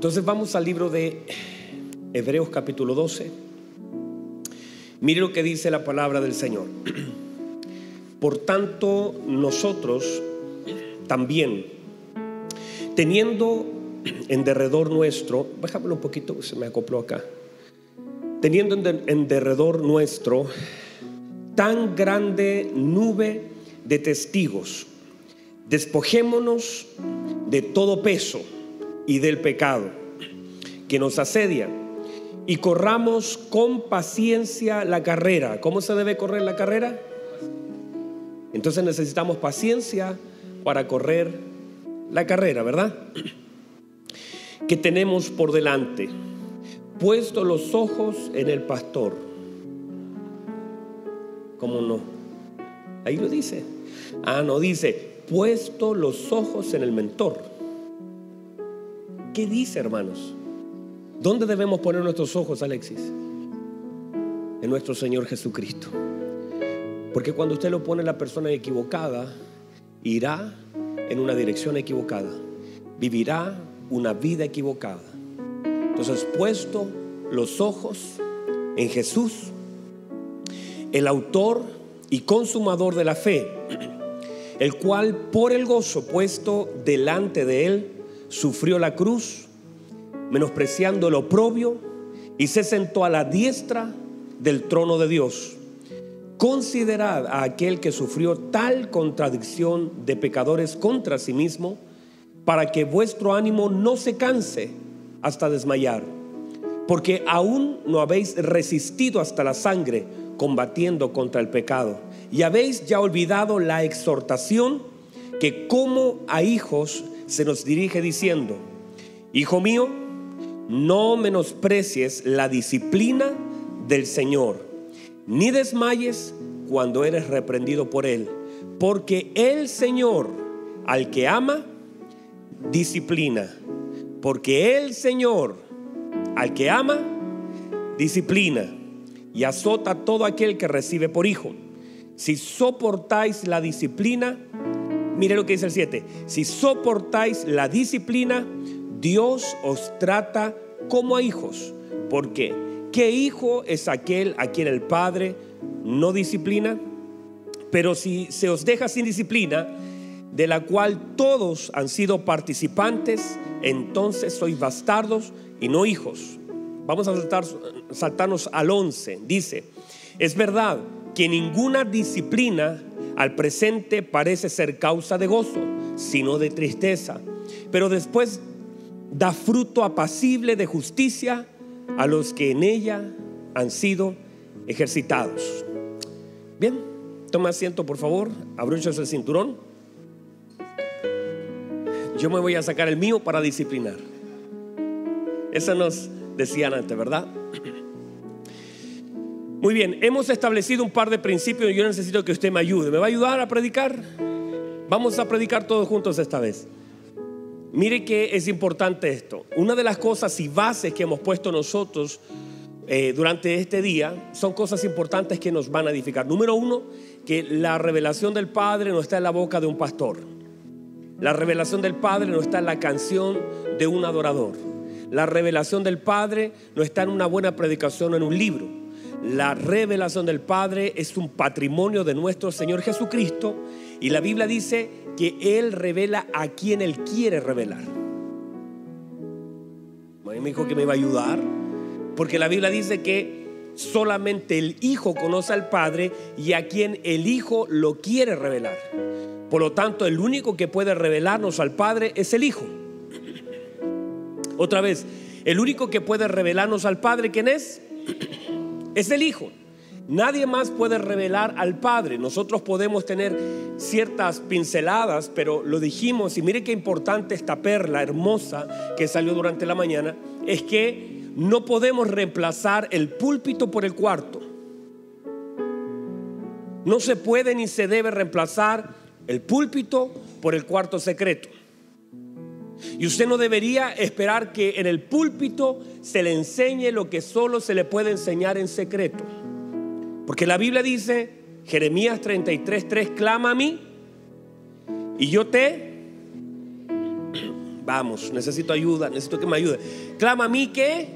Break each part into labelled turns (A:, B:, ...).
A: Entonces vamos al libro de Hebreos capítulo 12. Mire lo que dice la palabra del Señor. Por tanto, nosotros también, teniendo en derredor nuestro, déjamelo un poquito, se me acopló acá, teniendo en derredor nuestro tan grande nube de testigos, despojémonos de todo peso y del pecado que nos asedia y corramos con paciencia la carrera. ¿Cómo se debe correr la carrera? Entonces necesitamos paciencia para correr la carrera, ¿verdad? Que tenemos por delante, puesto los ojos en el pastor. ¿Cómo no? Ahí lo dice. Ah, no, dice, puesto los ojos en el mentor. ¿Qué dice, hermanos? ¿Dónde debemos poner nuestros ojos, Alexis? En nuestro Señor Jesucristo. Porque cuando usted lo pone en la persona equivocada, irá en una dirección equivocada. Vivirá una vida equivocada. Entonces, puesto los ojos en Jesús, el autor y consumador de la fe, el cual por el gozo puesto delante de él, sufrió la cruz, menospreciando el oprobio, y se sentó a la diestra del trono de Dios. Considerad a aquel que sufrió tal contradicción de pecadores contra sí mismo, para que vuestro ánimo no se canse hasta desmayar, porque aún no habéis resistido hasta la sangre combatiendo contra el pecado, y habéis ya olvidado la exhortación que como a hijos se nos dirige diciendo, Hijo mío, no menosprecies la disciplina del Señor ni desmayes cuando eres reprendido por Él, porque el Señor al que ama, disciplina, porque el Señor al que ama, disciplina y azota a todo aquel que recibe por hijo. Si soportáis la disciplina, mire lo que dice el 7, si soportáis la disciplina, Dios os trata como a hijos. ¿Por qué? ¿Qué hijo es aquel a quien el padre no disciplina? Pero si se os deja sin disciplina, de la cual todos han sido participantes, entonces sois bastardos y no hijos. Vamos a saltar, saltarnos al 11. Dice, es verdad que ninguna disciplina al presente parece ser causa de gozo, sino de tristeza, pero después da fruto apacible de justicia a los que en ella han sido ejercitados. Bien, toma asiento por favor, abrochas el cinturón. Yo me voy a sacar el mío para disciplinar. Eso nos decían antes, ¿verdad? Muy bien, hemos establecido un par de principios y yo necesito que usted me ayude. ¿Me va a ayudar a predicar? Vamos a predicar todos juntos esta vez. Mire que es importante esto. Una de las cosas y bases que hemos puesto nosotros eh, durante este día son cosas importantes que nos van a edificar. Número uno, que la revelación del Padre no está en la boca de un pastor. La revelación del Padre no está en la canción de un adorador. La revelación del Padre no está en una buena predicación o en un libro. La revelación del Padre es un patrimonio de nuestro Señor Jesucristo y la Biblia dice que Él revela a quien Él quiere revelar. Me dijo que me iba a ayudar, porque la Biblia dice que solamente el Hijo conoce al Padre y a quien el Hijo lo quiere revelar. Por lo tanto, el único que puede revelarnos al Padre es el Hijo. Otra vez, el único que puede revelarnos al Padre, ¿quién es? Es el Hijo. Nadie más puede revelar al Padre. Nosotros podemos tener ciertas pinceladas, pero lo dijimos, y mire qué importante esta perla hermosa que salió durante la mañana, es que no podemos reemplazar el púlpito por el cuarto. No se puede ni se debe reemplazar el púlpito por el cuarto secreto. Y usted no debería esperar que en el púlpito se le enseñe lo que solo se le puede enseñar en secreto. Porque la Biblia dice, Jeremías 33, 3, clama a mí y yo te Vamos, necesito ayuda, necesito que me ayude. Clama a mí que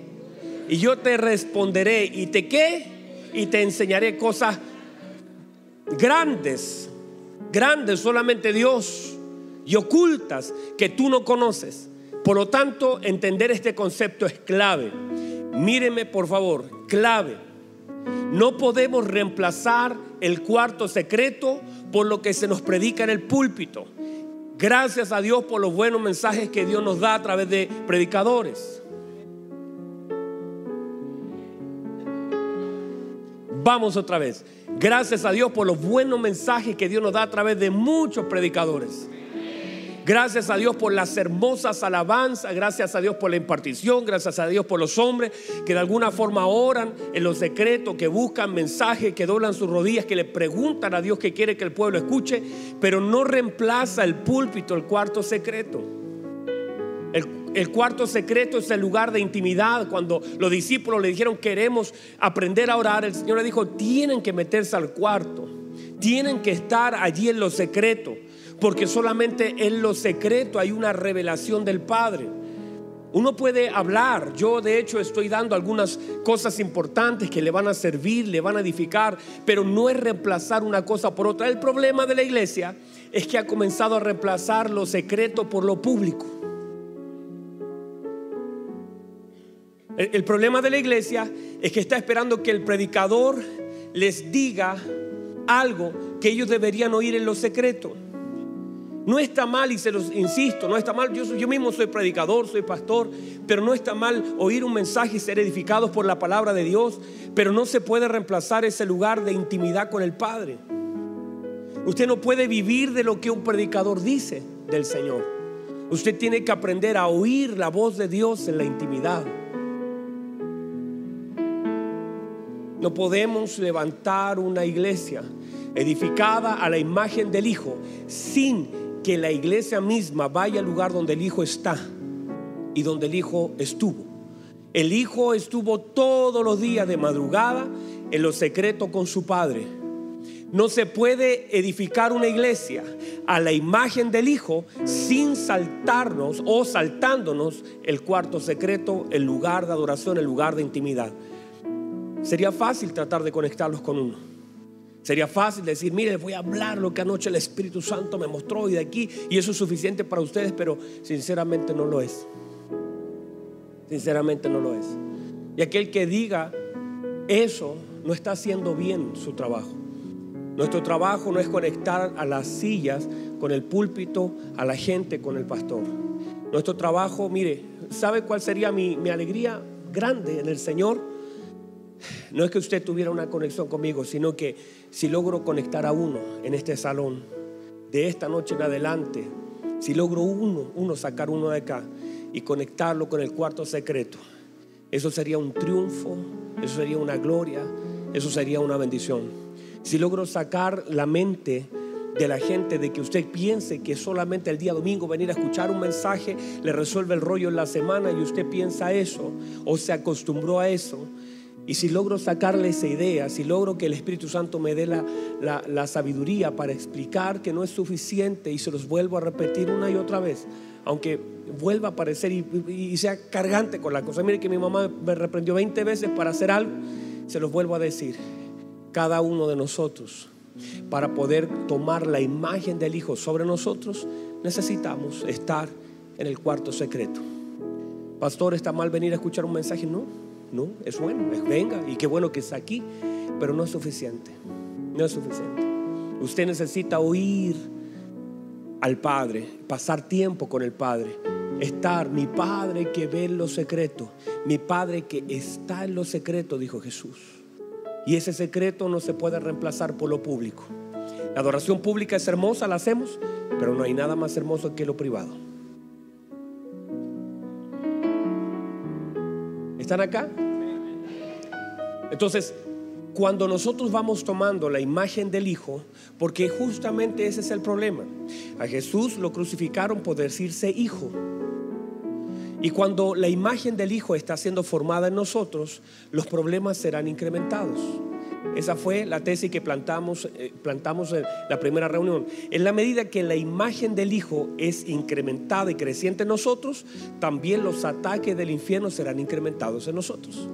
A: y yo te responderé y te qué y te enseñaré cosas grandes, grandes solamente Dios y ocultas que tú no conoces. Por lo tanto, entender este concepto es clave. Míreme por favor, clave. No podemos reemplazar el cuarto secreto por lo que se nos predica en el púlpito. Gracias a Dios por los buenos mensajes que Dios nos da a través de predicadores. Vamos otra vez. Gracias a Dios por los buenos mensajes que Dios nos da a través de muchos predicadores. Gracias a Dios por las hermosas alabanzas, gracias a Dios por la impartición, gracias a Dios por los hombres que de alguna forma oran en los secretos, que buscan mensajes, que doblan sus rodillas, que le preguntan a Dios que quiere que el pueblo escuche, pero no reemplaza el púlpito, el cuarto secreto. El, cuarto secreto es el lugar de intimidad. Cuando los discípulos le dijeron queremos aprender a orar, el Señor le dijo tienen que meterse al cuarto, tienen que estar allí en lo secreto porque solamente en lo secreto hay una revelación del Padre. Uno puede hablar, yo de hecho estoy dando algunas cosas importantes que le van a servir, le van a edificar, pero no es reemplazar una cosa por otra. El problema de la iglesia es que ha comenzado a reemplazar lo secreto por lo público. El, problema de la iglesia es que está esperando que el predicador les diga algo que ellos deberían oír en lo secreto. No está mal, y se los insisto, no está mal. Yo, mismo soy predicador, soy pastor, pero no está mal oír un mensaje y ser edificados por la palabra de Dios, pero no se puede reemplazar ese lugar de intimidad con el Padre. Usted no puede vivir de lo que un predicador dice del Señor. Usted tiene que aprender a oír la voz de Dios en la intimidad. No podemos levantar una iglesia edificada a la imagen del Hijo sin que la iglesia misma vaya al lugar donde el Hijo está y donde el Hijo estuvo. El Hijo estuvo todos los días de madrugada en lo secreto con su Padre. No se puede edificar una iglesia a la imagen del Hijo sin saltarnos o saltándonos el cuarto secreto, el lugar de adoración, el lugar de intimidad. Sería fácil tratar de conectarlos con uno. Sería fácil decir, mire, les voy a hablar lo que anoche el Espíritu Santo me mostró y de aquí, y eso es suficiente para ustedes, pero sinceramente no lo es. Sinceramente no lo es. Y aquel que diga eso no está haciendo bien su trabajo. Nuestro trabajo no es conectar a las sillas con el púlpito, a la gente con el pastor. Nuestro trabajo, mire, ¿sabe cuál sería mi, mi alegría grande en el Señor? No es que usted tuviera una conexión conmigo, sino que si logro conectar a uno en este salón, de esta noche en adelante, si logro uno, uno sacar uno de acá y conectarlo con el cuarto secreto, eso sería un triunfo, eso sería una gloria, eso sería una bendición. Si logro sacar la mente de la gente de que usted piense que solamente el día domingo venir a escuchar un mensaje le resuelve el rollo en la semana y usted piensa eso o se acostumbró a eso, y si logro sacarle esa idea, si logro que el Espíritu Santo me dé la, sabiduría para explicar que no es suficiente y se los vuelvo a repetir una y otra vez, aunque vuelva a aparecer y, sea cargante con la cosa. Mire que mi mamá me reprendió 20 veces para hacer algo, se los vuelvo a decir. Cada uno de nosotros, para poder tomar la imagen del Hijo sobre nosotros, necesitamos estar en el cuarto secreto. Pastor, ¿está mal venir a escuchar un mensaje? No no, es bueno, venga y qué bueno que está aquí, pero no es suficiente. No es suficiente. Usted necesita oír al Padre, pasar tiempo con el Padre, estar, mi Padre que ve lo secreto, mi Padre que está en lo secreto, dijo Jesús. Y ese secreto no se puede reemplazar por lo público. La adoración pública es hermosa, la hacemos, pero no hay nada más hermoso que lo privado. ¿Están acá? Entonces, cuando nosotros vamos tomando la imagen del Hijo, porque justamente ese es el problema. A Jesús lo crucificaron por decirse Hijo. Y cuando la imagen del Hijo está siendo formada en nosotros, los problemas serán incrementados. Esa fue la tesis que plantamos, eh, plantamos en la primera reunión. En la medida que la imagen del Hijo es incrementada y creciente en nosotros, también los ataques del infierno serán incrementados en nosotros.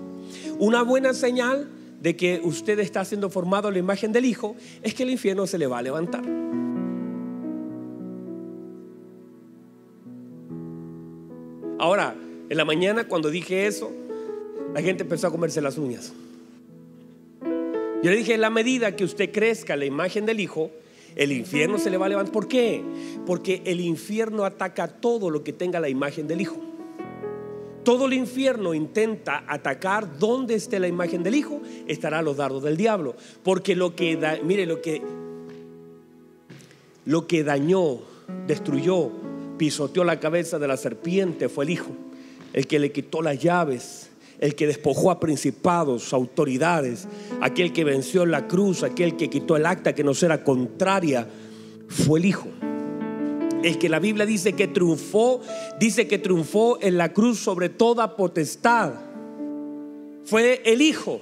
A: Una buena señal de que usted está siendo formado a la imagen del Hijo es que el infierno se le va a levantar. Ahora, en la mañana cuando dije eso, la gente empezó a comerse las uñas. Yo le dije, en la medida que usted crezca la imagen del Hijo, el infierno se le va a levantar. ¿Por qué? Porque el infierno ataca todo lo que tenga la imagen del Hijo. Todo el infierno intenta atacar donde esté la imagen del Hijo, estará los dardos del diablo. Porque lo que, da, mire, lo que, lo que dañó, destruyó, pisoteó la cabeza de la serpiente fue el Hijo, el que le quitó las llaves, el que despojó a principados, autoridades, aquel que venció en la cruz, aquel que quitó el acta que nos era contraria, fue el Hijo. El que la Biblia dice que triunfó, dice que triunfó en la cruz sobre toda potestad. Fue el Hijo.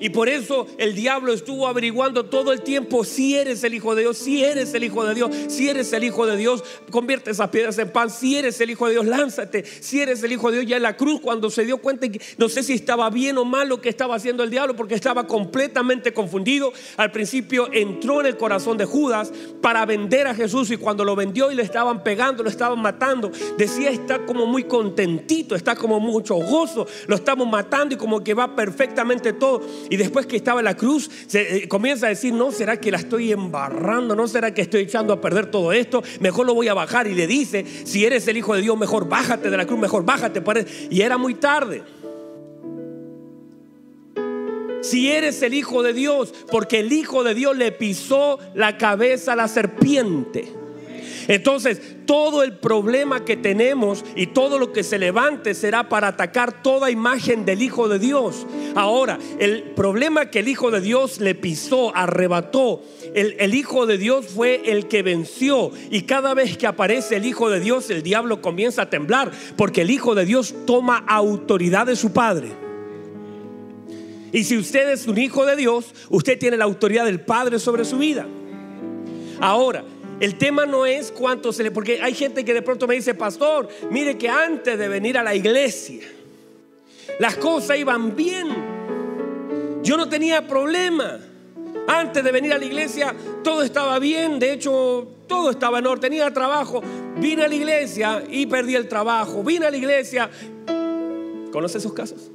A: Y por eso el diablo estuvo averiguando todo el tiempo si eres el Hijo de Dios, si eres el Hijo de Dios, si eres el Hijo de Dios, convierte esas piedras en pan, si eres el Hijo de Dios, lánzate, si eres el Hijo de Dios, ya en la cruz cuando se dio cuenta no sé si estaba bien o mal lo que estaba haciendo el diablo porque estaba completamente confundido. Al principio entró en el corazón de Judas para vender a Jesús y cuando lo vendió y le estaban pegando, lo estaban matando, decía está como muy contentito, está como mucho gozo, lo estamos matando y como que va perfectamente todo. Y después que estaba la cruz, se, eh, comienza a decir, no, ¿será que la estoy embarrando? ¿No será que estoy echando a perder todo esto? Mejor lo voy a bajar. Y le dice, si eres el Hijo de Dios, mejor bájate de la cruz, mejor bájate. Y era muy tarde. Si eres el Hijo de Dios, porque el Hijo de Dios le pisó la cabeza a la serpiente. Entonces, todo el problema que tenemos y todo lo que se levante será para atacar toda imagen del Hijo de Dios. Ahora, el problema que el Hijo de Dios le pisó, arrebató, el, el, Hijo de Dios fue el que venció. Y cada vez que aparece el Hijo de Dios, el diablo comienza a temblar, porque el Hijo de Dios toma autoridad de su Padre. Y si usted es un hijo de Dios, usted tiene la autoridad del Padre sobre su vida. Ahora, el tema no es cuánto se le... Porque hay gente que de pronto me dice, pastor, mire que antes de venir a la iglesia, las cosas iban bien. Yo no tenía problema. Antes de venir a la iglesia todo estaba bien, de hecho todo estaba en tenía trabajo. Vine a la iglesia y perdí el trabajo. Vine a la iglesia. ¿Conoce esos casos?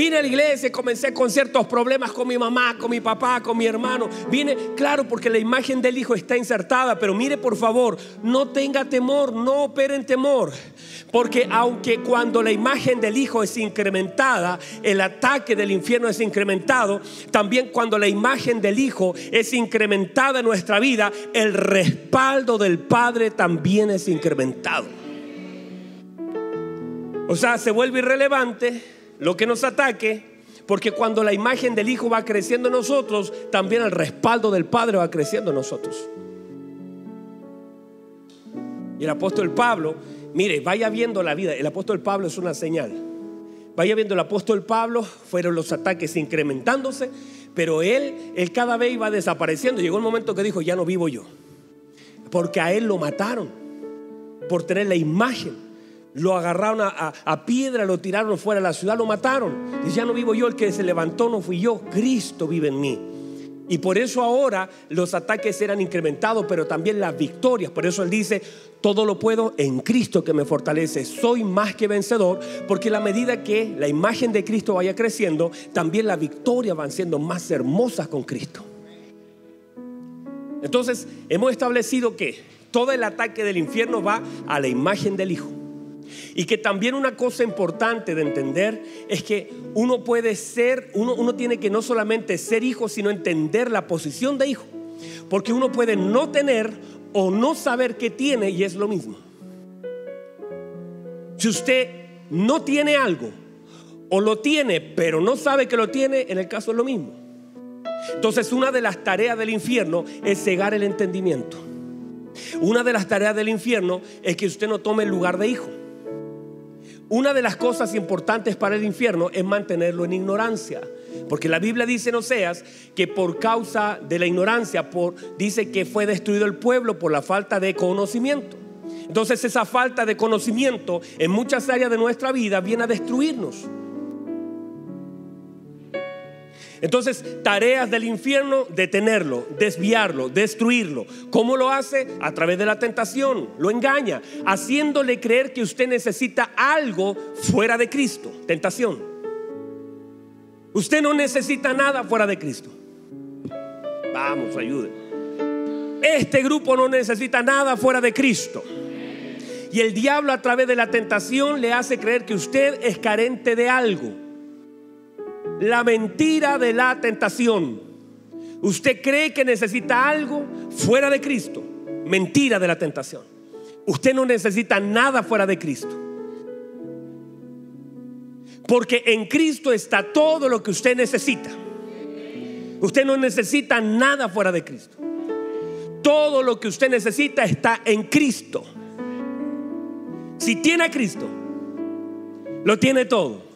A: Vine a la iglesia comencé con ciertos problemas con mi mamá, con mi papá, con mi hermano. Vine, claro, porque la imagen del hijo está insertada, pero mire por favor, no tenga temor, no opere en temor. Porque aunque cuando la imagen del hijo es incrementada, el ataque del infierno es incrementado, también cuando la imagen del hijo es incrementada en nuestra vida, el respaldo del Padre también es incrementado. O sea, se vuelve irrelevante lo que nos ataque, porque cuando la imagen del Hijo va creciendo en nosotros, también el respaldo del Padre va creciendo en nosotros. Y el apóstol Pablo, mire, vaya viendo la vida, el apóstol Pablo es una señal. Vaya viendo el apóstol Pablo, fueron los ataques incrementándose, pero él, él cada vez iba desapareciendo. Llegó el momento que dijo, ya no vivo yo, porque a él lo mataron por tener la imagen lo agarraron a, piedra, lo tiraron fuera de la ciudad, lo mataron. Dice, ya no vivo yo, el que se levantó no fui yo, Cristo vive en mí. Y por eso ahora los ataques eran incrementados, pero también las victorias. Por eso él dice, todo lo puedo en Cristo que me fortalece. Soy más que vencedor, porque la medida que la imagen de Cristo vaya creciendo, también las victorias van siendo más hermosas con Cristo. Entonces, hemos establecido que todo el ataque del infierno va a la imagen del Hijo. Y que también una cosa importante de entender es que uno puede ser, uno, tiene que no solamente ser hijo, sino entender la posición de hijo. Porque uno puede no tener o no saber que tiene y es lo mismo. Si usted no tiene algo o lo tiene pero no sabe que lo tiene, en el caso es lo mismo. Entonces una de las tareas del infierno es cegar el entendimiento. Una de las tareas del infierno es que usted no tome el lugar de hijo. Una de las cosas importantes para el infierno es mantenerlo en ignorancia, Porque la Biblia dice en Oseas que por causa de la ignorancia, dice que fue destruido el pueblo por la falta de conocimiento. Entonces esa falta de conocimiento en muchas áreas de nuestra vida viene a destruirnos. Entonces, tareas del infierno, detenerlo, desviarlo, destruirlo. ¿Cómo lo hace? A través de la tentación. Lo engaña, haciéndole creer que usted necesita algo fuera de Cristo. Tentación. Usted no necesita nada fuera de Cristo. Vamos, ayude. Este grupo no necesita nada fuera de Cristo. Y el diablo a través de la tentación le hace creer que usted es carente de algo. La mentira de la tentación. Usted cree que necesita algo fuera de Cristo. Mentira de la tentación. Usted no necesita nada fuera de Cristo. Porque en Cristo está todo lo que usted necesita. Usted no necesita nada fuera de Cristo. Todo lo que usted necesita está en Cristo. Si tiene a Cristo, lo tiene todo.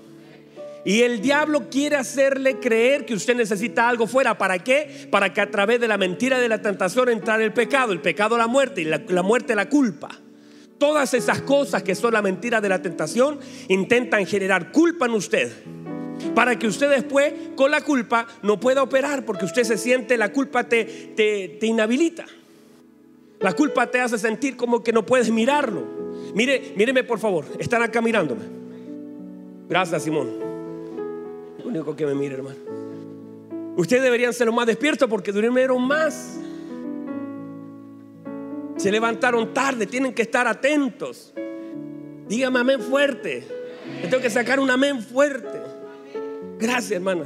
A: Y el diablo quiere hacerle creer que usted necesita algo fuera. ¿Para qué? Para que a través de la mentira de la tentación entrara el pecado, el pecado la muerte y la, la muerte la culpa. Todas esas cosas que son la mentira de la tentación intentan generar culpa en usted. Para que usted después con la culpa no pueda operar porque usted se siente, la culpa te, te, te inhabilita. La culpa te hace sentir como que no puedes mirarlo. Mire, míreme por favor, están acá mirándome. Gracias, Simón único que me mire, hermano. Ustedes deberían ser los más despiertos porque durmieron más. Se levantaron tarde, tienen que estar atentos. Dígame amén fuerte. tengo que sacar un amén fuerte. Gracias, hermana.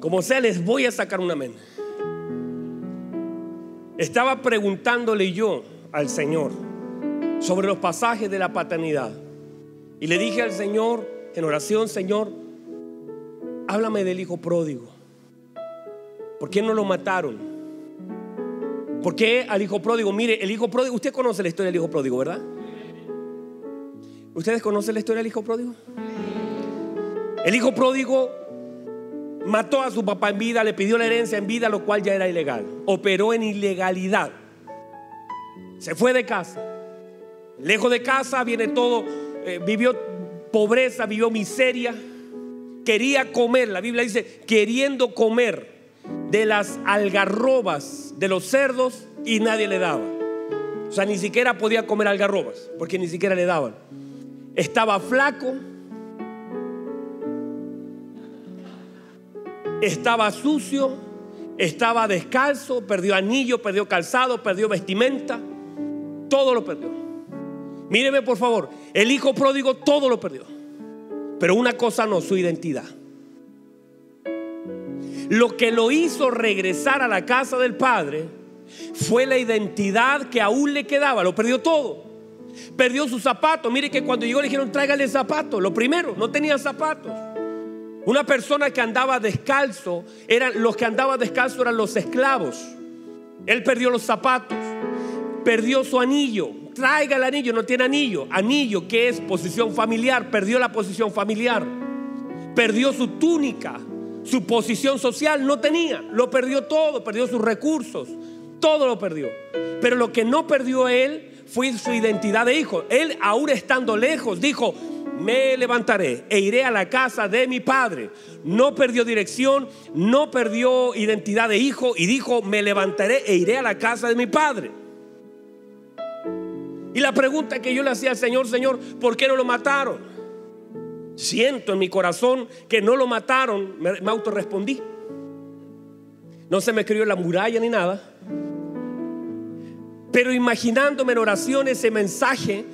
A: Como sea, les voy a sacar un amén. Estaba preguntándole yo al Señor sobre los pasajes de la paternidad. Y le dije al Señor en oración, Señor, háblame del hijo pródigo. ¿Por qué no lo mataron? ¿Por qué al hijo pródigo? Mire, el hijo pródigo, usted conoce la historia del hijo pródigo, ¿verdad? ¿Ustedes conocen la historia del hijo pródigo? El hijo pródigo mató a su papá en vida, le pidió la herencia en vida, lo cual ya era ilegal. Operó en ilegalidad. Se fue de casa. Lejos de casa viene todo, eh, vivió pobreza, vivió miseria quería comer, la Biblia dice, queriendo comer de las algarrobas de los cerdos y nadie le daba. O sea, ni siquiera podía comer algarrobas, porque ni siquiera le daban. Estaba flaco, estaba sucio, estaba descalzo, perdió anillo, perdió calzado, perdió vestimenta, todo lo perdió. Míreme por favor, el hijo pródigo todo lo perdió. Pero una cosa no, su identidad. Lo que lo hizo regresar a la casa del Padre fue la identidad que aún le quedaba. Lo perdió todo. Perdió sus zapatos. Mire que cuando llegó le dijeron tráigale zapatos. Lo primero, no tenía zapatos. Una persona que andaba descalzo, eran los que andaban descalzo eran los esclavos. Él perdió los zapatos, perdió su anillo, traiga el anillo, no tiene anillo. Anillo, que es posición familiar, perdió la posición familiar. Perdió su túnica, su posición social no tenía. Lo perdió todo, perdió sus recursos, todo lo perdió. Pero lo que no perdió él fue su identidad de hijo. Él, aún estando lejos, dijo, me levantaré e iré a la casa de mi padre. No perdió dirección, no perdió identidad de hijo y dijo, me levantaré e iré a la casa de mi padre. Y la pregunta que yo le hacía al Señor, Señor, ¿por qué no lo mataron? Siento en mi corazón que no lo mataron, me, me autorrespondí. No se me escribió la muralla ni nada. Pero imaginándome en oración ese mensaje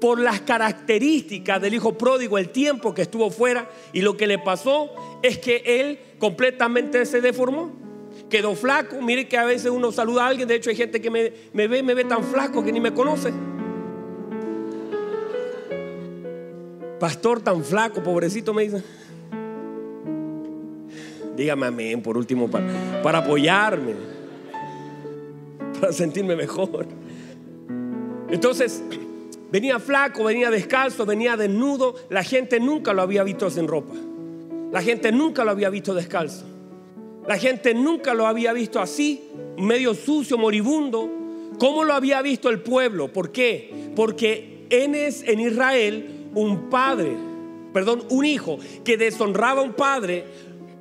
A: por las características del hijo pródigo, el tiempo que estuvo fuera y lo que le pasó es que él completamente se deformó quedó flaco. Mire que a veces uno saluda a alguien, de hecho hay gente que me, ve, me ve tan flaco que ni me conoce. Pastor tan flaco, pobrecito, me dice. Dígame amén, por último, para apoyarme, para sentirme mejor. Entonces, venía flaco, venía descalzo, venía desnudo. La gente nunca lo había visto sin ropa. La gente nunca lo había visto descalzo. La gente nunca lo había visto así, medio sucio, moribundo. ¿Cómo lo había visto el pueblo? ¿Por qué? Porque en, en Israel un padre, perdón, un hijo que deshonraba a un padre,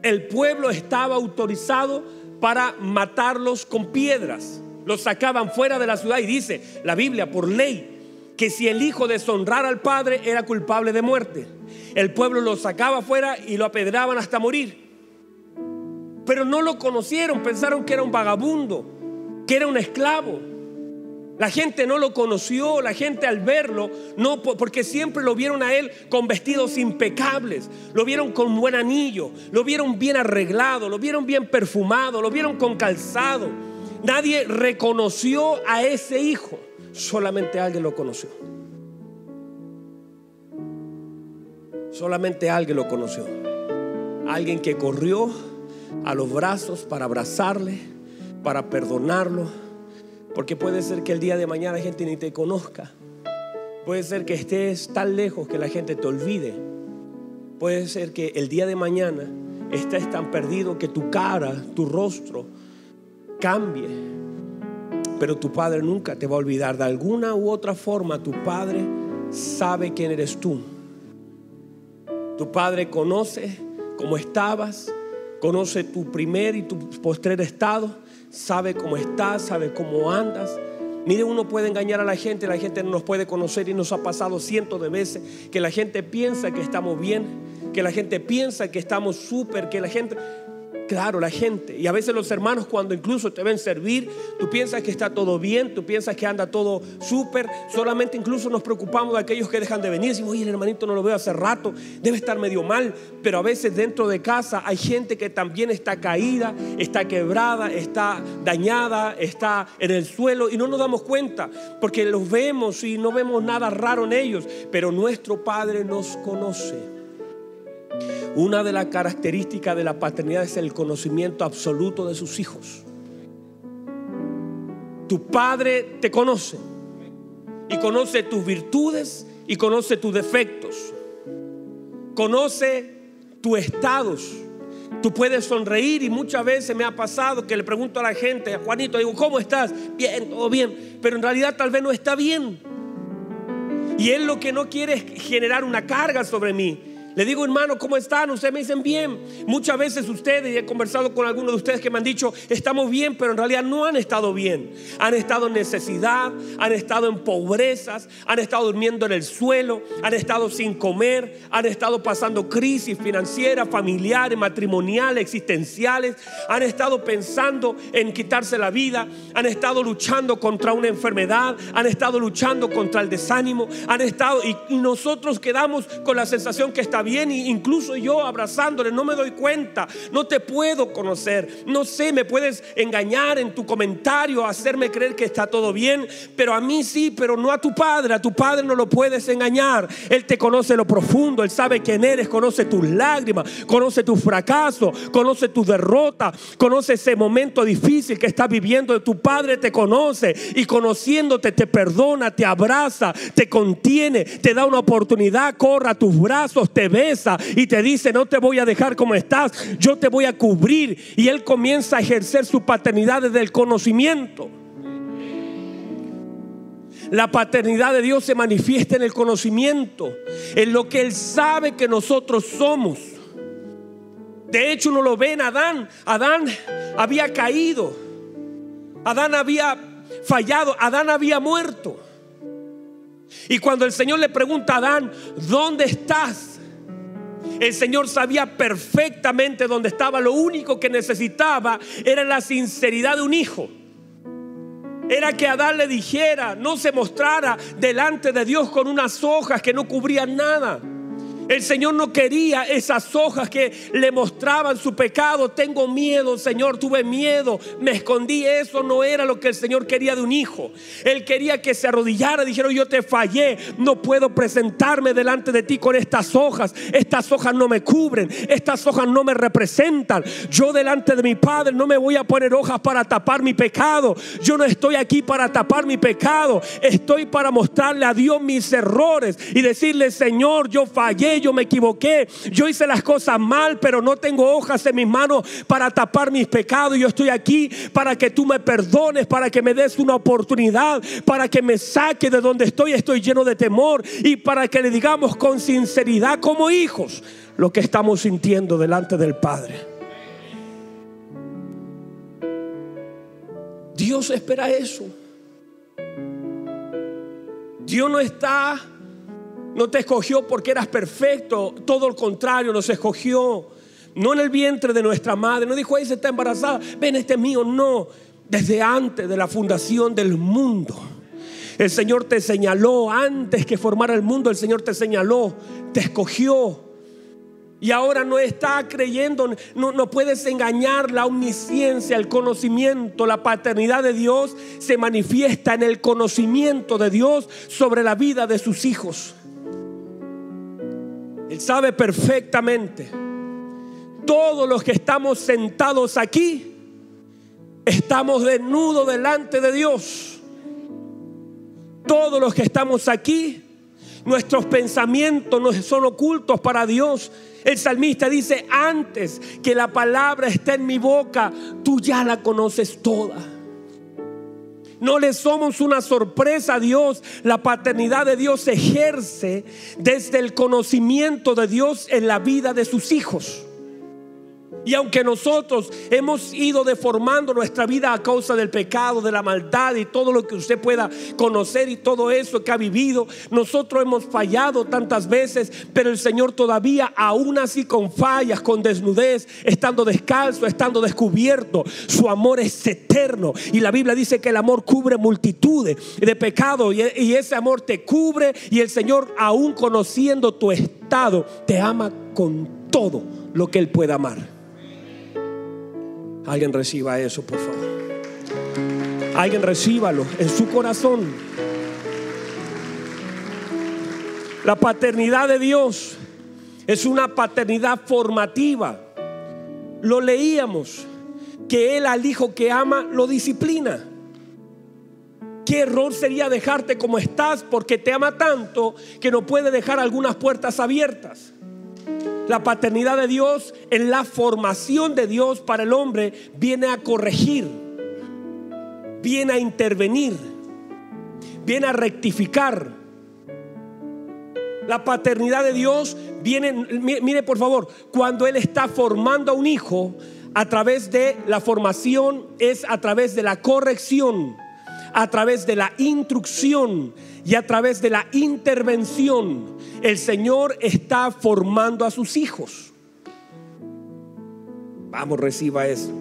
A: el pueblo estaba autorizado para matarlos con piedras. Los sacaban fuera de la ciudad y dice la Biblia por ley que si el hijo deshonrara al padre era culpable de muerte. El pueblo lo sacaba fuera y lo apedraban hasta morir. Pero no lo conocieron, pensaron que era un vagabundo, que era un esclavo. La gente no lo conoció, la gente al verlo, no porque siempre lo vieron a él con vestidos impecables, lo vieron con buen anillo, lo vieron bien arreglado, lo vieron bien perfumado, lo vieron con calzado. Nadie reconoció a ese hijo solamente alguien lo conoció. Solamente alguien lo conoció. Alguien que corrió a los brazos para abrazarle, para perdonarlo. Porque puede ser que el día de mañana la gente ni te conozca. Puede ser que estés tan lejos que la gente te olvide. Puede ser que el día de mañana estés tan perdido que tu cara, tu rostro cambie pero tu Padre nunca te va a olvidar. De alguna u otra forma, tu Padre sabe quién eres tú. Tu Padre conoce cómo estabas, conoce tu primer y tu postrer estado, sabe cómo estás, sabe cómo andas. Mire, uno puede engañar a la gente, la gente no nos puede conocer y nos ha pasado cientos de veces que la gente piensa que estamos bien, que la gente piensa que estamos súper, que la gente... Claro, la gente. Y a veces los hermanos cuando incluso te ven servir, tú piensas que está todo bien, tú piensas que anda todo súper. Solamente incluso nos preocupamos de aquellos que dejan de venir. Decimos, oye, el hermanito no lo veo hace rato, debe estar medio mal. Pero a veces dentro de casa hay gente que también está caída, está quebrada, está dañada, está en el suelo y no nos damos cuenta porque los vemos y no vemos nada raro en ellos. Pero nuestro Padre nos conoce. Una de las características de la paternidad es el conocimiento absoluto de sus hijos. Tu padre te conoce y conoce tus virtudes y conoce tus defectos. Conoce tus estados. Tú puedes sonreír y muchas veces me ha pasado que le pregunto a la gente, a Juanito, digo, ¿cómo estás? Bien, todo bien, pero en realidad tal vez no está bien. Y él lo que no quiere es generar una carga sobre mí. Le digo, hermano, ¿cómo están? Ustedes me dicen bien. Muchas veces ustedes, y he conversado con algunos de ustedes que me han dicho, estamos bien, pero en realidad no han estado bien. Han estado en necesidad, han estado en pobrezas, han estado durmiendo en el suelo, han estado sin comer, han estado pasando crisis financieras, familiares, matrimoniales, existenciales, han estado pensando en quitarse la vida, han estado luchando contra una enfermedad, han estado luchando contra el desánimo, han estado, y, y nosotros quedamos con la sensación que está bien, incluso yo abrazándole, no me doy cuenta, no te puedo conocer, no sé, me puedes engañar en tu comentario, hacerme creer que está todo bien, pero a mí sí, pero no a tu padre, a tu padre no lo puedes engañar, él te conoce lo profundo, él sabe quién eres, conoce tus lágrimas, conoce tu fracaso, conoce tu derrota, conoce ese momento difícil que estás viviendo, tu padre te conoce y conociéndote te perdona, te abraza, te contiene, te da una oportunidad, corra a tus brazos, te besa y te dice, no te voy a dejar como estás, yo te voy a cubrir. Y Él comienza a ejercer su paternidad desde el conocimiento. La paternidad de Dios se manifiesta en el conocimiento, en lo que Él sabe que nosotros somos. De hecho, uno lo ve en Adán. Adán había caído. Adán había fallado. Adán había muerto. Y cuando el Señor le pregunta a Adán, ¿dónde estás? El Señor sabía perfectamente dónde estaba. Lo único que necesitaba era la sinceridad de un hijo. Era que Adán le dijera, no se mostrara delante de Dios con unas hojas que no cubrían nada. El Señor no quería esas hojas que le mostraban su pecado. Tengo miedo, Señor, tuve miedo, me escondí. Eso no era lo que el Señor quería de un hijo. Él quería que se arrodillara, dijeron, yo te fallé, no puedo presentarme delante de ti con estas hojas. Estas hojas no me cubren, estas hojas no me representan. Yo delante de mi Padre no me voy a poner hojas para tapar mi pecado. Yo no estoy aquí para tapar mi pecado. Estoy para mostrarle a Dios mis errores y decirle, Señor, yo fallé yo me equivoqué, yo hice las cosas mal, pero no tengo hojas en mis manos para tapar mis pecados. Yo estoy aquí para que tú me perdones, para que me des una oportunidad, para que me saque de donde estoy, estoy lleno de temor y para que le digamos con sinceridad como hijos lo que estamos sintiendo delante del Padre. Dios espera eso. Dios no está, no te escogió porque eras perfecto, todo lo contrario, nos escogió. No en el vientre de nuestra madre, no dijo, ella está embarazada, ven, este mío, no. Desde antes de la fundación del mundo. El Señor te señaló antes que formara el mundo, el Señor te señaló, te escogió. Y ahora no está creyendo, no, no, puedes engañar la omnisciencia, el conocimiento, la paternidad de Dios se manifiesta en el conocimiento de Dios sobre la vida de sus hijos. Él sabe perfectamente, todos los que estamos sentados aquí, estamos desnudos delante de Dios. Todos los que estamos aquí, nuestros pensamientos no son ocultos para Dios el salmista dice, antes que la palabra esté en mi boca, tú ya la conoces toda. No le somos una sorpresa a Dios. La paternidad de Dios se ejerce desde el conocimiento de Dios en la vida de sus hijos. Y aunque nosotros hemos ido deformando nuestra vida a causa del pecado, de la maldad y todo lo que usted pueda conocer y todo eso que ha vivido, nosotros hemos fallado tantas veces, pero el Señor todavía, aún así con fallas, con desnudez, estando descalzo, estando descubierto, su amor es eterno. Y la Biblia dice que el amor cubre multitudes de pecados y, ese amor te cubre y el Señor, aún conociendo tu estado, te ama con todo lo que Él pueda amar. Alguien reciba eso, por favor. Alguien recíbalo en su corazón. La paternidad de Dios es una paternidad formativa. Lo leíamos, que Él al hijo que ama lo disciplina. ¿Qué error sería dejarte como estás porque te ama tanto que no puede dejar algunas puertas abiertas? La paternidad de Dios en la formación de Dios para el hombre viene a corregir, viene a intervenir, viene a rectificar. La paternidad de Dios viene, mire por favor, cuando Él está formando a un hijo, a través de la formación es a través de la corrección, a través de la instrucción y a través de la intervención el Señor está formando a sus hijos. Vamos, reciba eso.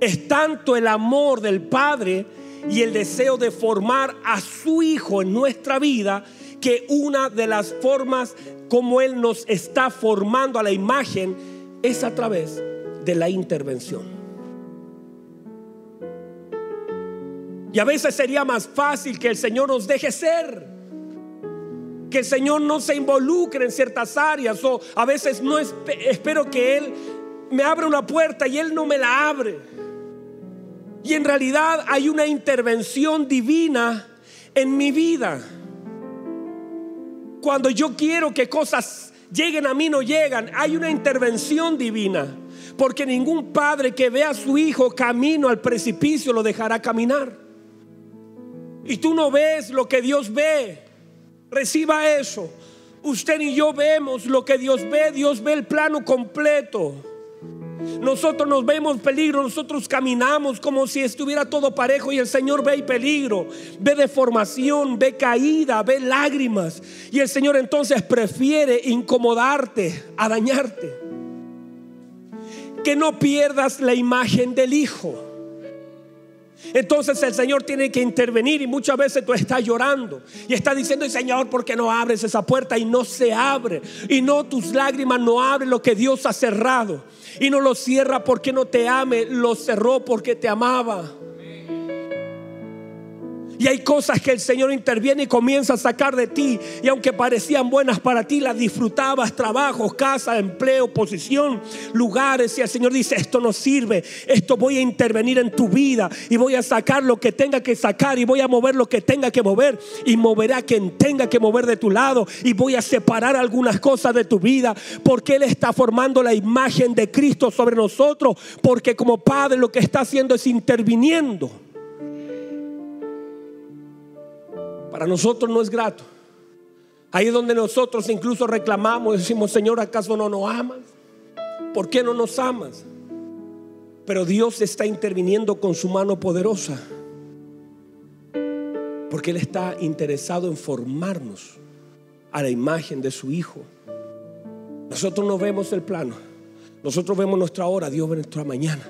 A: Es tanto el amor del Padre y el deseo de formar a su Hijo en nuestra vida que una de las formas como Él nos está formando a la imagen es a través de la intervención. Y a veces sería más fácil que el Señor nos deje ser. Que el Señor no se involucre en ciertas áreas. O a veces no espero que Él me abra una puerta y Él no me la abre. Y en realidad hay una intervención divina en mi vida. Cuando yo quiero que cosas lleguen a mí, no llegan. Hay una intervención divina. Porque ningún padre que vea a su hijo camino al precipicio lo dejará caminar y tú no ves lo que Dios ve, reciba eso. Usted y yo vemos lo que Dios ve, Dios ve el plano completo. Nosotros nos vemos peligro, nosotros caminamos como si estuviera todo parejo y el Señor ve peligro, ve deformación, ve caída, ve lágrimas. Y el Señor entonces prefiere incomodarte a dañarte. Que no pierdas la imagen del Hijo. Entonces el Señor tiene que intervenir y muchas veces tú estás llorando y estás diciendo, Señor, ¿por qué no abres esa puerta? Y no se abre. Y no tus lágrimas no abren lo que Dios ha cerrado. Y no lo cierra porque no te ame, lo cerró porque te amaba. Y hay cosas que el Señor interviene y comienza a sacar de ti. Y aunque parecían buenas para ti, las disfrutabas, trabajos, casa, empleo, posición, lugares. Y el Señor dice, esto no sirve. Esto voy a intervenir en tu vida. Y voy a sacar lo que tenga que sacar. Y voy a mover lo que tenga que mover. Y moverá quien tenga que mover de tu lado. Y voy a separar algunas cosas de tu vida. Porque Él está formando la imagen de Cristo sobre nosotros. Porque como Padre lo que está haciendo es interviniendo. Para nosotros no es grato. Ahí es donde nosotros incluso reclamamos, decimos, Señor, ¿acaso no nos amas? ¿Por qué no nos amas? Pero Dios está interviniendo con su mano poderosa. Porque Él está interesado en formarnos a la imagen de su Hijo. Nosotros no vemos el plano. Nosotros vemos nuestra hora, Dios ve nuestra mañana.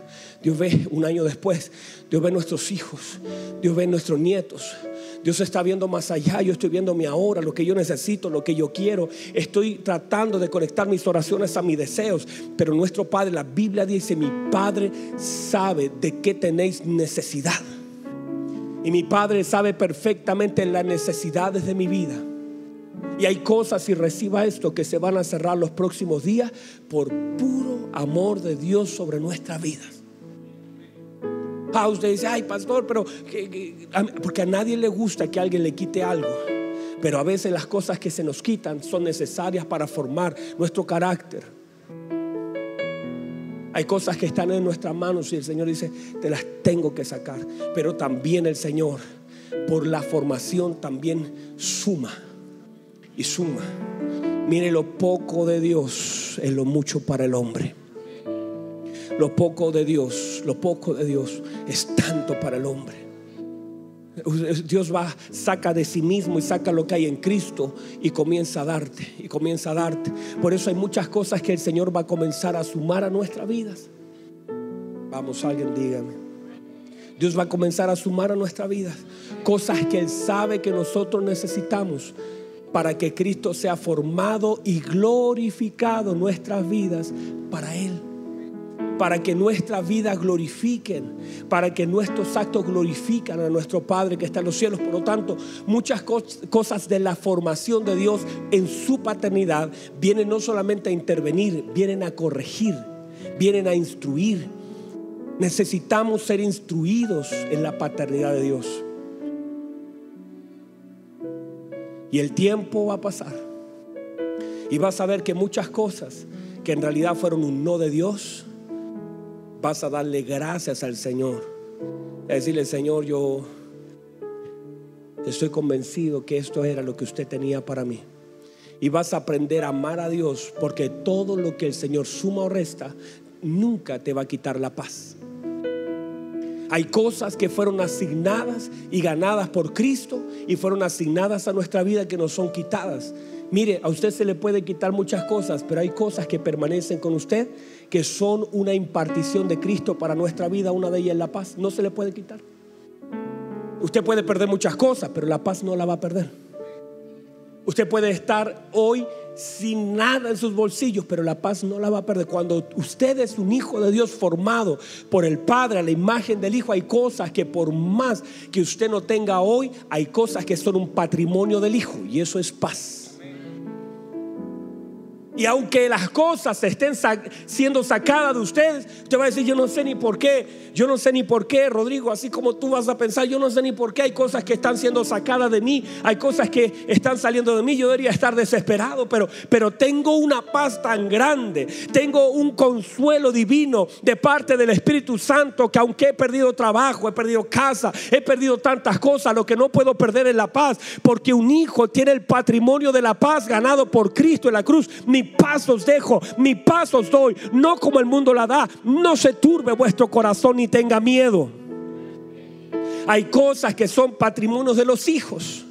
A: Dios ve un año después. Dios ve nuestros hijos. Dios ve nuestros nietos. Dios está viendo más allá, yo estoy viendo mi ahora, lo que yo necesito, lo que yo quiero. Estoy tratando de conectar mis oraciones a mis deseos. Pero nuestro Padre, la Biblia dice, mi Padre sabe de qué tenéis necesidad. Y mi Padre sabe perfectamente las necesidades de mi vida. Y hay cosas, si reciba esto, que se van a cerrar los próximos días por puro amor de Dios sobre nuestras vidas. Ah, usted dice, ay pastor, pero porque a nadie le gusta que alguien le quite algo. Pero a veces las cosas que se nos quitan son necesarias para formar nuestro carácter. Hay cosas que están en nuestras manos y el Señor dice, te las tengo que sacar. Pero también el Señor, por la formación, también suma y suma. Mire lo poco de Dios es lo mucho para el hombre. Lo poco de Dios, lo poco de Dios es tanto para el hombre. Dios va, saca de sí mismo y saca lo que hay en Cristo y comienza a darte, y comienza a darte. Por eso hay muchas cosas que el Señor va a comenzar a sumar a nuestras vidas. Vamos, alguien dígame. Dios va a comenzar a sumar a nuestras vidas cosas que Él sabe que nosotros necesitamos para que Cristo sea formado y glorificado nuestras vidas para Él para que nuestras vidas glorifiquen, para que nuestros actos glorifican a nuestro Padre que está en los cielos. Por lo tanto, muchas cosas de la formación de Dios en su paternidad vienen no solamente a intervenir, vienen a corregir, vienen a instruir. Necesitamos ser instruidos en la paternidad de Dios. Y el tiempo va a pasar. Y vas a ver que muchas cosas que en realidad fueron un no de Dios, vas a darle gracias al Señor. A decirle, Señor, yo estoy convencido que esto era lo que usted tenía para mí. Y vas a aprender a amar a Dios porque todo lo que el Señor suma o resta nunca te va a quitar la paz. Hay cosas que fueron asignadas y ganadas por Cristo y fueron asignadas a nuestra vida que nos son quitadas. Mire, a usted se le puede quitar muchas cosas, pero hay cosas que permanecen con usted que son una impartición de Cristo para nuestra vida. Una de ellas es la paz. No se le puede quitar. Usted puede perder muchas cosas, pero la paz no la va a perder. Usted puede estar hoy sin nada en sus bolsillos, pero la paz no la va a perder. Cuando usted es un hijo de Dios formado por el Padre, a la imagen del Hijo, hay cosas que por más que usted no tenga hoy, hay cosas que son un patrimonio del Hijo y eso es paz. Y aunque las cosas estén siendo sacadas de ustedes, usted va a decir, yo no sé ni por qué, yo no sé ni por qué, Rodrigo, así como tú vas a pensar, yo no sé ni por qué hay cosas que están siendo sacadas de mí, hay cosas que están saliendo de mí, yo debería estar desesperado, pero, pero tengo una paz tan grande, tengo un consuelo divino de parte del Espíritu Santo, que aunque he perdido trabajo, he perdido casa, he perdido tantas cosas, lo que no puedo perder es la paz, porque un hijo tiene el patrimonio de la paz ganado por Cristo en la cruz. Mi paz os dejo, mi paz os doy, no como el mundo la da. No se turbe vuestro corazón ni tenga miedo. Hay cosas que son patrimonios de los hijos.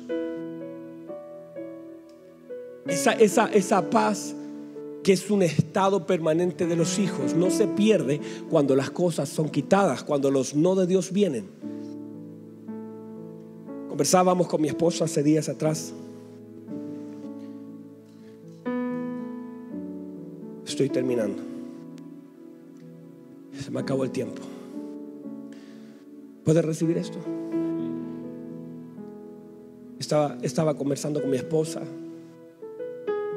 A: Esa, esa, esa paz que es un estado permanente de los hijos, no se pierde cuando las cosas son quitadas, cuando los no de Dios vienen. Conversábamos con mi esposa hace días atrás Estoy terminando. Se me acabó el tiempo. ¿Puede recibir esto? Estaba, estaba conversando con mi esposa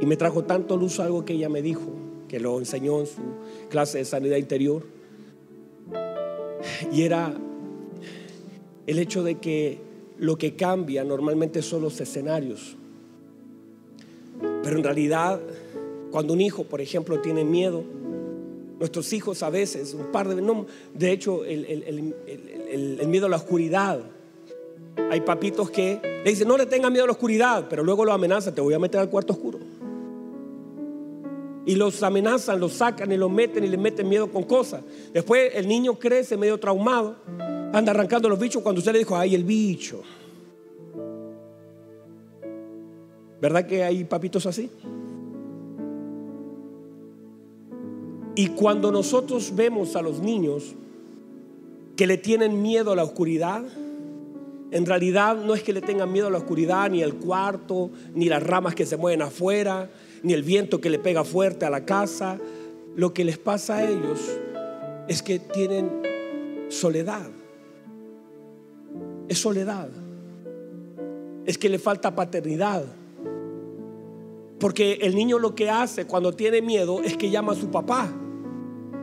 A: y me trajo tanto luz algo que ella me dijo, que lo enseñó en su clase de sanidad interior. Y era el hecho de que lo que cambia normalmente son los escenarios. Pero en realidad, cuando un hijo, por ejemplo, tiene miedo, nuestros hijos a veces, un par de... No, de hecho, el, miedo a la oscuridad. Hay papitos que le dicen, no le tengan miedo a la oscuridad, pero luego lo amenazan, te voy a meter al cuarto oscuro. Y los amenazan, los sacan y los meten y le meten miedo con cosas. Después el niño crece medio traumado, anda arrancando los bichos cuando usted le dijo, ay, el bicho. ¿Verdad que hay papitos así? Y cuando nosotros vemos a los niños que le tienen miedo a la oscuridad, en realidad no es que le tengan miedo a la oscuridad, ni el cuarto, ni las ramas que se mueven afuera, ni el viento que le pega fuerte a la casa. Lo que les pasa a ellos es que tienen soledad. Es soledad. Es que le falta paternidad. Porque el niño lo que hace cuando tiene miedo es que llama a su papá.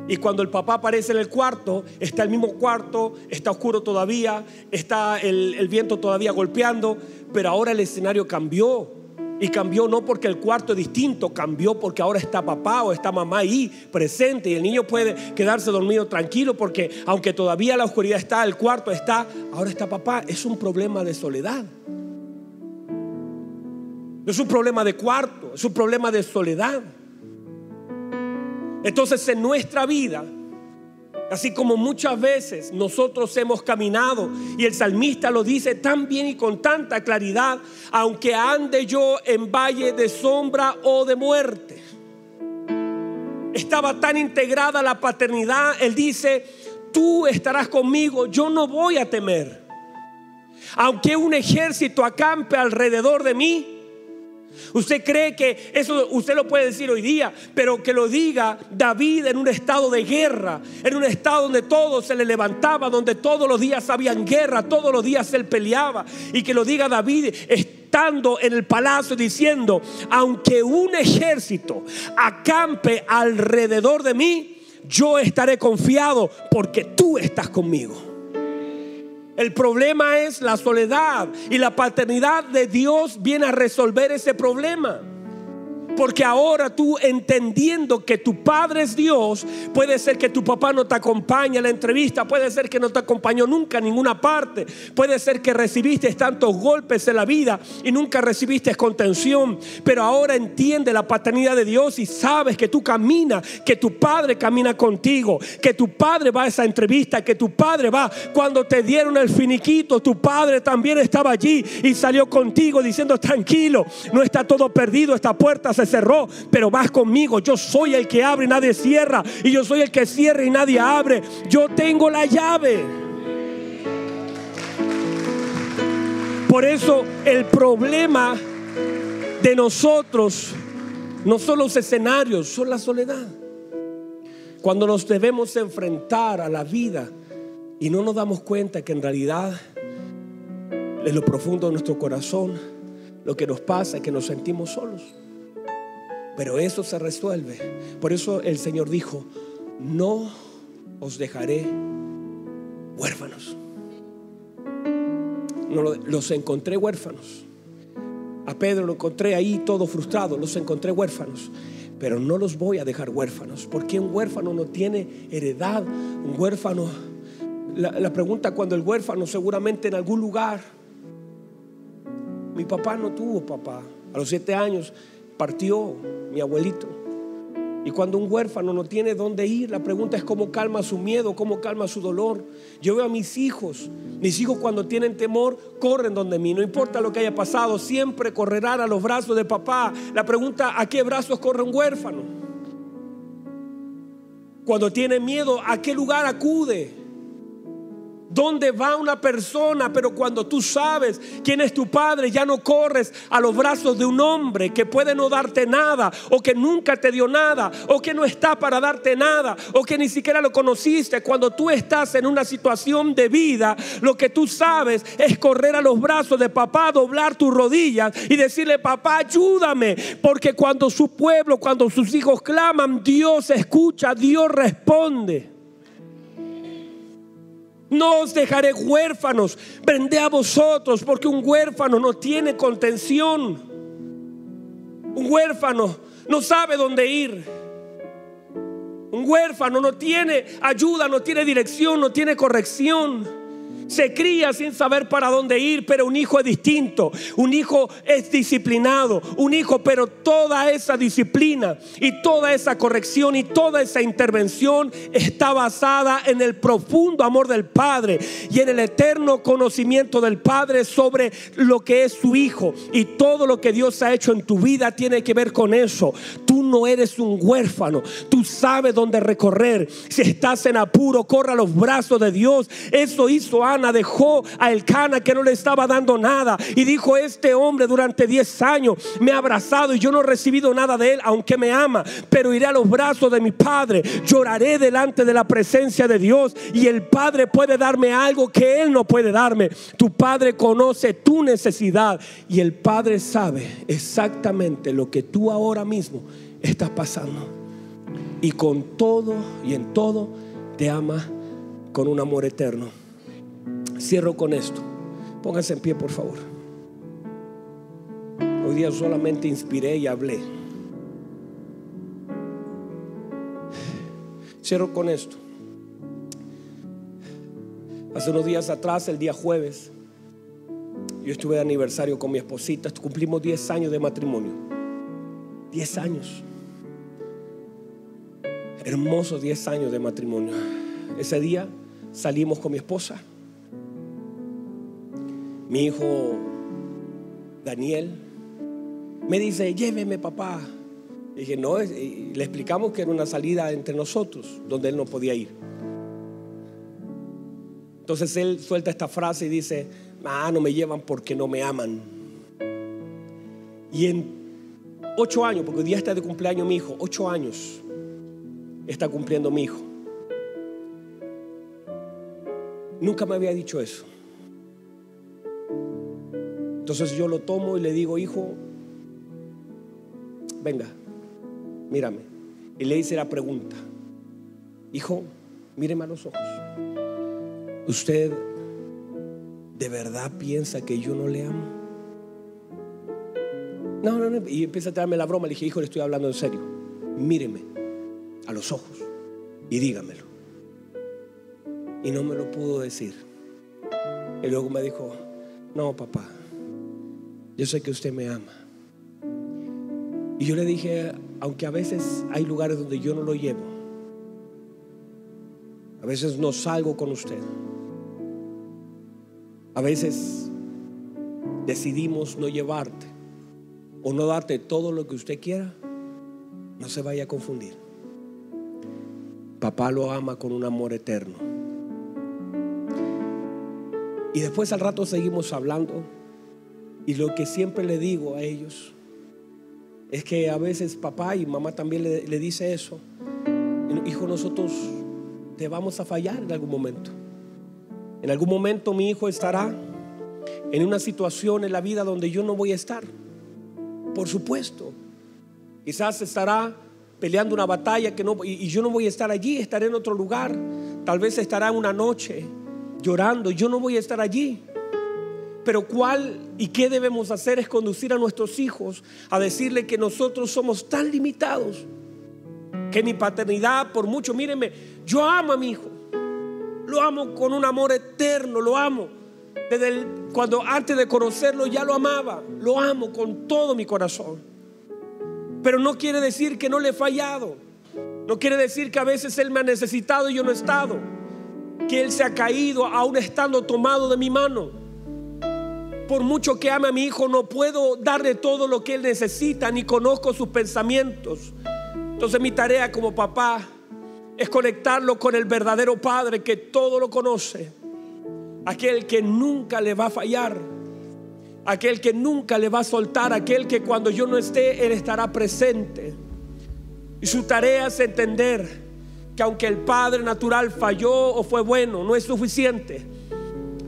A: Y cuando el papá aparece en el cuarto, está el mismo cuarto, está oscuro todavía, está el, viento todavía golpeando, pero ahora el escenario cambió. Y cambió no porque el cuarto es distinto, cambió porque ahora está papá o está mamá ahí presente y el niño puede quedarse dormido tranquilo porque aunque todavía la oscuridad está, el cuarto está, ahora está papá. Es un problema de soledad. No es un problema de cuarto, es un problema de soledad. Entonces en nuestra vida, así como muchas veces nosotros hemos caminado, y el salmista lo dice tan bien y con tanta claridad, aunque ande yo en valle de sombra o de muerte. Estaba tan integrada la paternidad, él dice, tú estarás conmigo, yo no voy a temer. Aunque un ejército acampe alrededor de mí, Usted cree que eso usted lo puede decir hoy día, pero que lo diga David en un estado de guerra, en un estado donde todo se le levantaba, donde todos los días habían guerra, todos los días él peleaba, y que lo diga David estando en el palacio diciendo, aunque un ejército acampe alrededor de mí, yo estaré confiado porque tú estás conmigo. El problema es la soledad y la paternidad de Dios viene a resolver ese problema. Porque ahora tú entendiendo que tu padre es Dios, puede ser que tu papá no te acompañe a la entrevista, puede ser que no te acompañó nunca a ninguna parte, puede ser que recibiste tantos golpes en la vida y nunca recibiste contención, pero ahora entiende la paternidad de Dios y sabes que tú caminas, que tu padre camina contigo, que tu padre va a esa entrevista, que tu padre va. Cuando te dieron el finiquito, tu padre también estaba allí y salió contigo diciendo tranquilo, no está todo perdido, esta puerta se cerró, pero vas conmigo. Yo soy el que abre y nadie cierra. Y yo soy el que cierra y nadie abre. Yo tengo la llave. Por eso el problema de nosotros no son los escenarios, son la soledad. Cuando nos debemos enfrentar a la vida y no nos damos cuenta que en realidad en lo profundo de nuestro corazón lo que nos pasa es que nos sentimos solos. Pero eso se resuelve. Por eso el Señor dijo, no os dejaré huérfanos. No, los encontré huérfanos. A Pedro lo encontré ahí todo frustrado, los encontré huérfanos. Pero no los voy a dejar huérfanos, porque un huérfano no tiene heredad. Un huérfano, la, la pregunta cuando el huérfano seguramente en algún lugar, mi papá no tuvo papá. A los siete años partió mi abuelito. Y cuando un huérfano no tiene dónde ir, la pregunta es cómo calma su miedo, cómo calma su dolor. Yo veo a mis hijos, mis hijos cuando tienen temor, corren donde mí, no importa lo que haya pasado, siempre correrán a los brazos de papá. La pregunta, ¿a qué brazos corre un huérfano? Cuando tiene miedo, ¿a qué lugar acude? ¿Dónde va una persona? Pero cuando tú sabes quién es tu padre, ya no corres a los brazos de un hombre que puede no darte nada, o que nunca te dio nada, o que no está para darte nada, o que ni siquiera lo conociste. Cuando tú estás en una situación de vida, lo que tú sabes es correr a los brazos de papá, doblar tus rodillas y decirle, papá, ayúdame. Porque cuando su pueblo, cuando sus hijos claman, Dios escucha, Dios responde. No os dejaré huérfanos, vendré a vosotros, porque un huérfano no tiene contención. Un huérfano no sabe dónde ir. Un huérfano no tiene ayuda, no tiene dirección, no tiene corrección se cría sin saber para dónde ir, pero un hijo es distinto, un hijo es disciplinado, un hijo, pero toda esa disciplina y toda esa corrección y toda esa intervención está basada en el profundo amor del Padre y en el eterno conocimiento del Padre sobre lo que es su hijo y todo lo que Dios ha hecho en tu vida tiene que ver con eso. Tú no eres un huérfano, tú sabes dónde recorrer. Si estás en apuro, corra los brazos de Dios. Eso hizo dejó a Elcana que no le estaba dando nada y dijo, este hombre durante 10 años me ha abrazado y yo no he recibido nada de él, aunque me ama, pero iré a los brazos de mi padre, lloraré delante de la presencia de Dios y el padre puede darme algo que él no puede darme. Tu padre conoce tu necesidad y el padre sabe exactamente lo que tú ahora mismo estás pasando. Y con todo y en todo te ama con un amor eterno. Cierro con esto. Póngase en pie, por favor. Hoy día solamente inspiré y hablé. Cierro con esto. Hace unos días atrás, el día jueves, yo estuve de aniversario con mi esposita. Cumplimos 10 años de matrimonio. 10 años. Hermosos 10 años de matrimonio. Ese día salimos con mi esposa mi hijo Daniel me dice, lléveme papá. dije, no, le explicamos que era una salida entre nosotros, donde él no podía ir. Entonces él suelta esta frase y dice, ah, no me llevan porque no me aman. Y en ocho años, porque hoy día está de cumpleaños mi hijo, ocho años está cumpliendo mi hijo. Nunca me había dicho eso. Entonces yo lo tomo y le digo, hijo, venga, mírame. Y le hice la pregunta, hijo, míreme a los ojos. ¿Usted de verdad piensa que yo no le amo? No, no, no. Y empieza a traerme la broma. Le dije, hijo, le estoy hablando en serio. Míreme a los ojos y dígamelo. Y no me lo pudo decir. Y luego me dijo, no, papá, yo sé que usted me ama. Y yo le dije, aunque a veces hay lugares donde yo no lo llevo, a veces no salgo con usted, a veces decidimos no llevarte o no darte todo lo que usted quiera, no se vaya a confundir. Papá lo ama con un amor eterno. Y después al rato seguimos hablando y lo que siempre le digo a ellos es que a veces papá y mamá también le, dice eso. Hijo, nosotros te vamos a fallar en algún momento. En algún momento mi hijo estará en una situación en la vida donde yo no voy a estar. Por supuesto. Quizás estará peleando una batalla que no y, yo no voy a estar allí, estaré en otro lugar. Tal vez estará una noche llorando, yo no voy a estar allí. Pero cuál y qué debemos hacer es conducir a nuestros hijos a decirle que nosotros somos tan limitados que mi paternidad, por mucho, mírenme, yo amo a mi hijo. Lo amo con un amor eterno, lo amo. Desde cuando antes de conocerlo ya lo amaba, lo amo con todo mi corazón. Pero no quiere decir que no le he fallado. No quiere decir que a veces él me ha necesitado y yo no he estado. Que él se ha caído aún estando tomado de mi mano por mucho que ame a mi hijo, no puedo darle todo lo que él necesita, ni conozco sus pensamientos. Entonces mi tarea como papá es conectarlo con el verdadero Padre que todo lo conoce aquel que nunca le va a fallar, aquel que nunca le va a soltar, aquel que cuando yo no esté, Él estará presente. Y su tarea es entender que aunque el Padre natural falló o fue bueno, no es suficiente.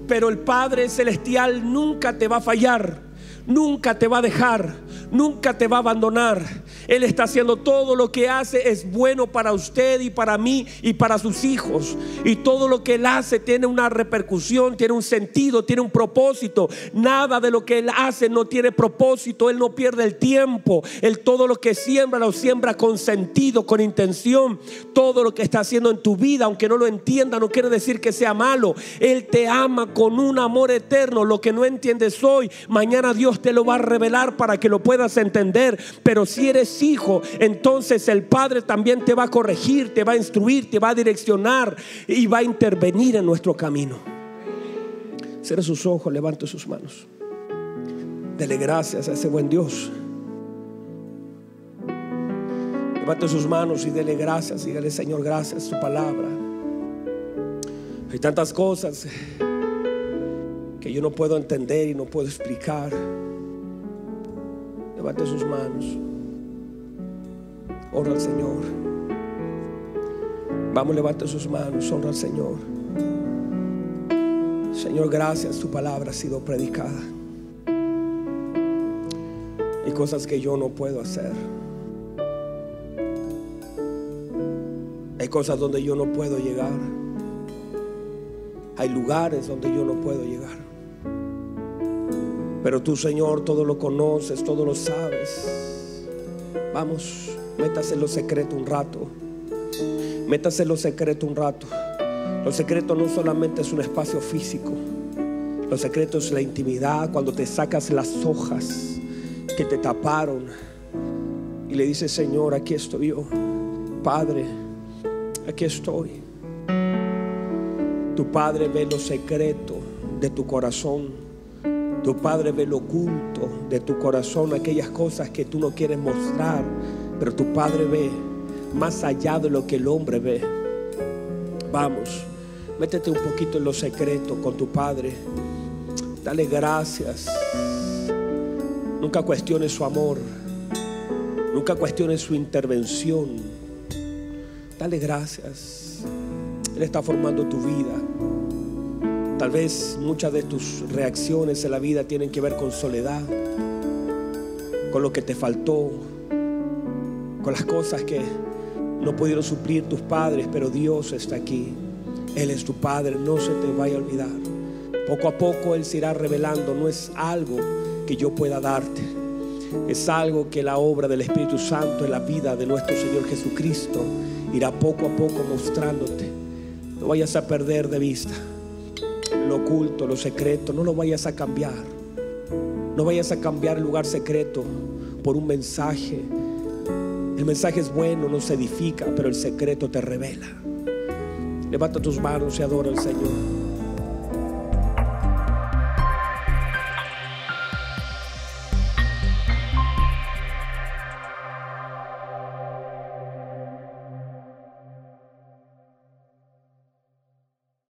A: Pero el Padre celestial nunca te va a fallar, nunca te va a dejar, nunca te va a abandonar. Él está haciendo todo lo que hace es bueno para usted y para mí y para sus hijos. Y todo lo que Él hace tiene una repercusión, tiene un sentido, tiene un propósito. Nada de lo que Él hace no tiene propósito. Él no pierde el tiempo. Él todo lo que siembra lo siembra con sentido, con intención. Todo lo que está haciendo en tu vida, aunque no lo entienda, no quiere decir que sea malo. Él te ama con un amor eterno. Lo que no entiendes hoy, mañana Dios te lo va a revelar para que lo puedas entender. Pero si eres hijo, entonces el Padre también te va a corregir, te va a instruir, te va a direccionar y va a intervenir en nuestro camino. Cierre sus ojos, levante sus manos. Dele gracias a ese buen Dios. Levante sus manos y dele gracias. Dígale, Señor, gracias su palabra. Hay tantas cosas que yo no puedo entender y no puedo explicar. Levante sus manos. Honra al Señor. Vamos, levante sus manos. Honra al Señor. Señor, gracias. Tu palabra ha sido predicada. Hay cosas que yo no puedo hacer. Hay cosas donde yo no puedo llegar. Hay lugares donde yo no puedo llegar. Pero tú, Señor, todo lo conoces, todo lo sabes. Vamos, métase lo secreto un rato. Métase lo secreto un rato. Lo secreto no solamente es un espacio físico. Lo secreto es la intimidad cuando te sacas las hojas que te taparon y le dices, Señor, aquí estoy yo. Padre, aquí estoy. Tu Padre ve lo secreto de tu corazón. Tu Padre ve lo oculto de tu corazón, aquellas cosas que tú no quieres mostrar, pero tu Padre ve más allá de lo que el hombre ve. Vamos, métete un poquito en lo secreto con tu Padre. Dale gracias. Nunca cuestiones su amor. Nunca cuestiones su intervención. Dale gracias. Él está formando tu vida. Tal vez muchas de tus reacciones en la vida tienen que ver con soledad, con lo que te faltó, con las cosas que no pudieron suplir tus padres, pero Dios está aquí. Él es tu Padre, no se te vaya a olvidar. Poco a poco Él se irá revelando, no es algo que yo pueda darte, es algo que la obra del Espíritu Santo en la vida de nuestro Señor Jesucristo irá poco a poco mostrándote. No vayas a perder de vista lo oculto, lo secreto, no lo vayas a cambiar. No vayas a cambiar el lugar secreto por un mensaje. El mensaje es bueno, no se edifica, pero el secreto te revela. Levanta tus manos y adora al Señor.